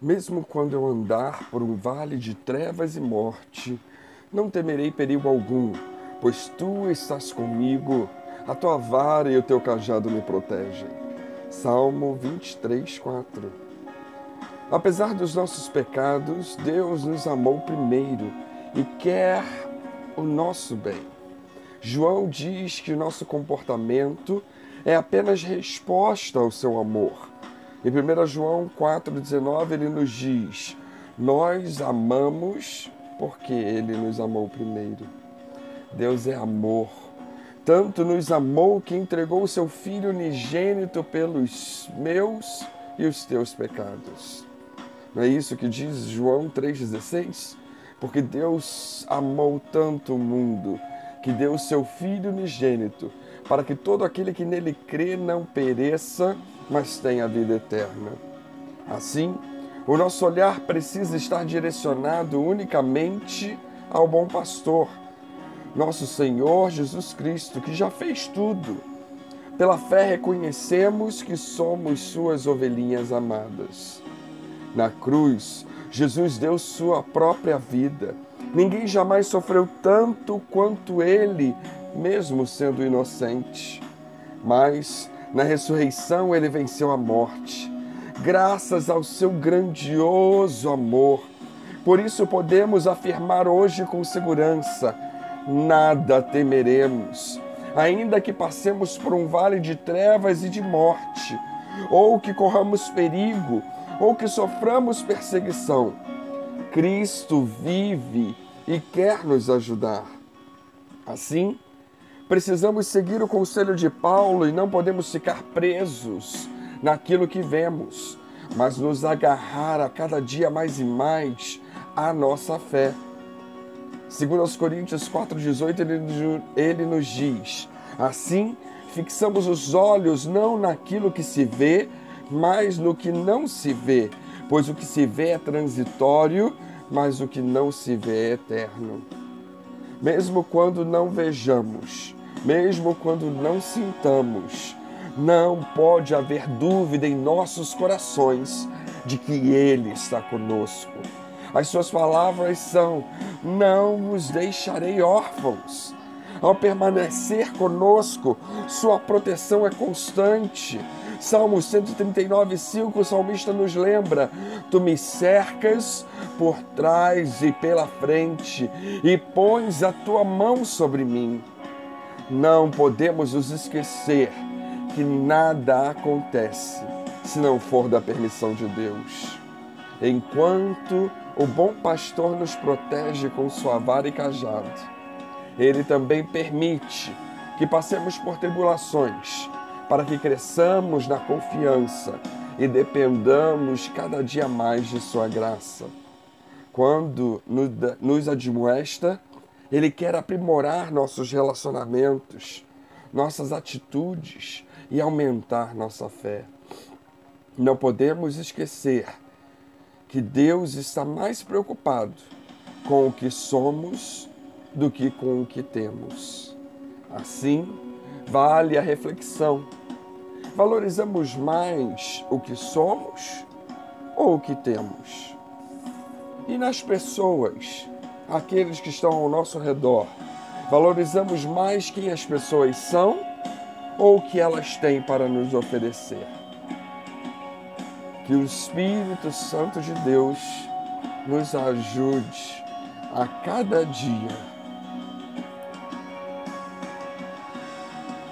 Mesmo quando eu andar por um vale de trevas e morte, não temerei perigo algum, pois tu estás comigo, a tua vara e o teu cajado me protegem. Salmo 23, 4. Apesar dos nossos pecados, Deus nos amou primeiro e quer o nosso bem. João diz que o nosso comportamento é apenas resposta ao seu amor. Em 1 João 4,19 ele nos diz: Nós amamos porque ele nos amou primeiro. Deus é amor. Tanto nos amou que entregou o seu Filho unigênito pelos meus e os teus pecados. Não é isso que diz João 3,16? Porque Deus amou tanto o mundo que deu o seu Filho unigênito para que todo aquele que nele crê não pereça, mas tenha a vida eterna. Assim, o nosso olhar precisa estar direcionado unicamente ao bom pastor, nosso Senhor Jesus Cristo, que já fez tudo. Pela fé reconhecemos que somos suas ovelhinhas amadas. Na cruz, Jesus deu sua própria vida. Ninguém jamais sofreu tanto quanto ele, mesmo sendo inocente. Mas na ressurreição ele venceu a morte, graças ao seu grandioso amor. Por isso podemos afirmar hoje com segurança: nada temeremos, ainda que passemos por um vale de trevas e de morte, ou que corramos perigo, ou que soframos perseguição. Cristo vive e quer nos ajudar. Assim, Precisamos seguir o conselho de Paulo e não podemos ficar presos naquilo que vemos, mas nos agarrar a cada dia mais e mais à nossa fé. Segundo aos Coríntios 4,18, ele, ele nos diz: Assim, fixamos os olhos não naquilo que se vê, mas no que não se vê, pois o que se vê é transitório, mas o que não se vê é eterno. Mesmo quando não vejamos, mesmo quando não sintamos, não pode haver dúvida em nossos corações de que Ele está conosco. As suas palavras são: Não vos deixarei órfãos. Ao permanecer conosco, sua proteção é constante. Salmo 139, 5, o salmista nos lembra: Tu me cercas por trás e pela frente, e pões a tua mão sobre mim. Não podemos nos esquecer que nada acontece se não for da permissão de Deus. Enquanto o bom pastor nos protege com sua vara e cajado, ele também permite que passemos por tribulações, para que cresçamos na confiança e dependamos cada dia mais de sua graça. Quando nos admoesta, ele quer aprimorar nossos relacionamentos, nossas atitudes e aumentar nossa fé. Não podemos esquecer que Deus está mais preocupado com o que somos do que com o que temos. Assim, vale a reflexão. Valorizamos mais o que somos ou o que temos? E nas pessoas, aqueles que estão ao nosso redor? Valorizamos mais quem as pessoas são ou o que elas têm para nos oferecer? Que o Espírito Santo de Deus nos ajude a cada dia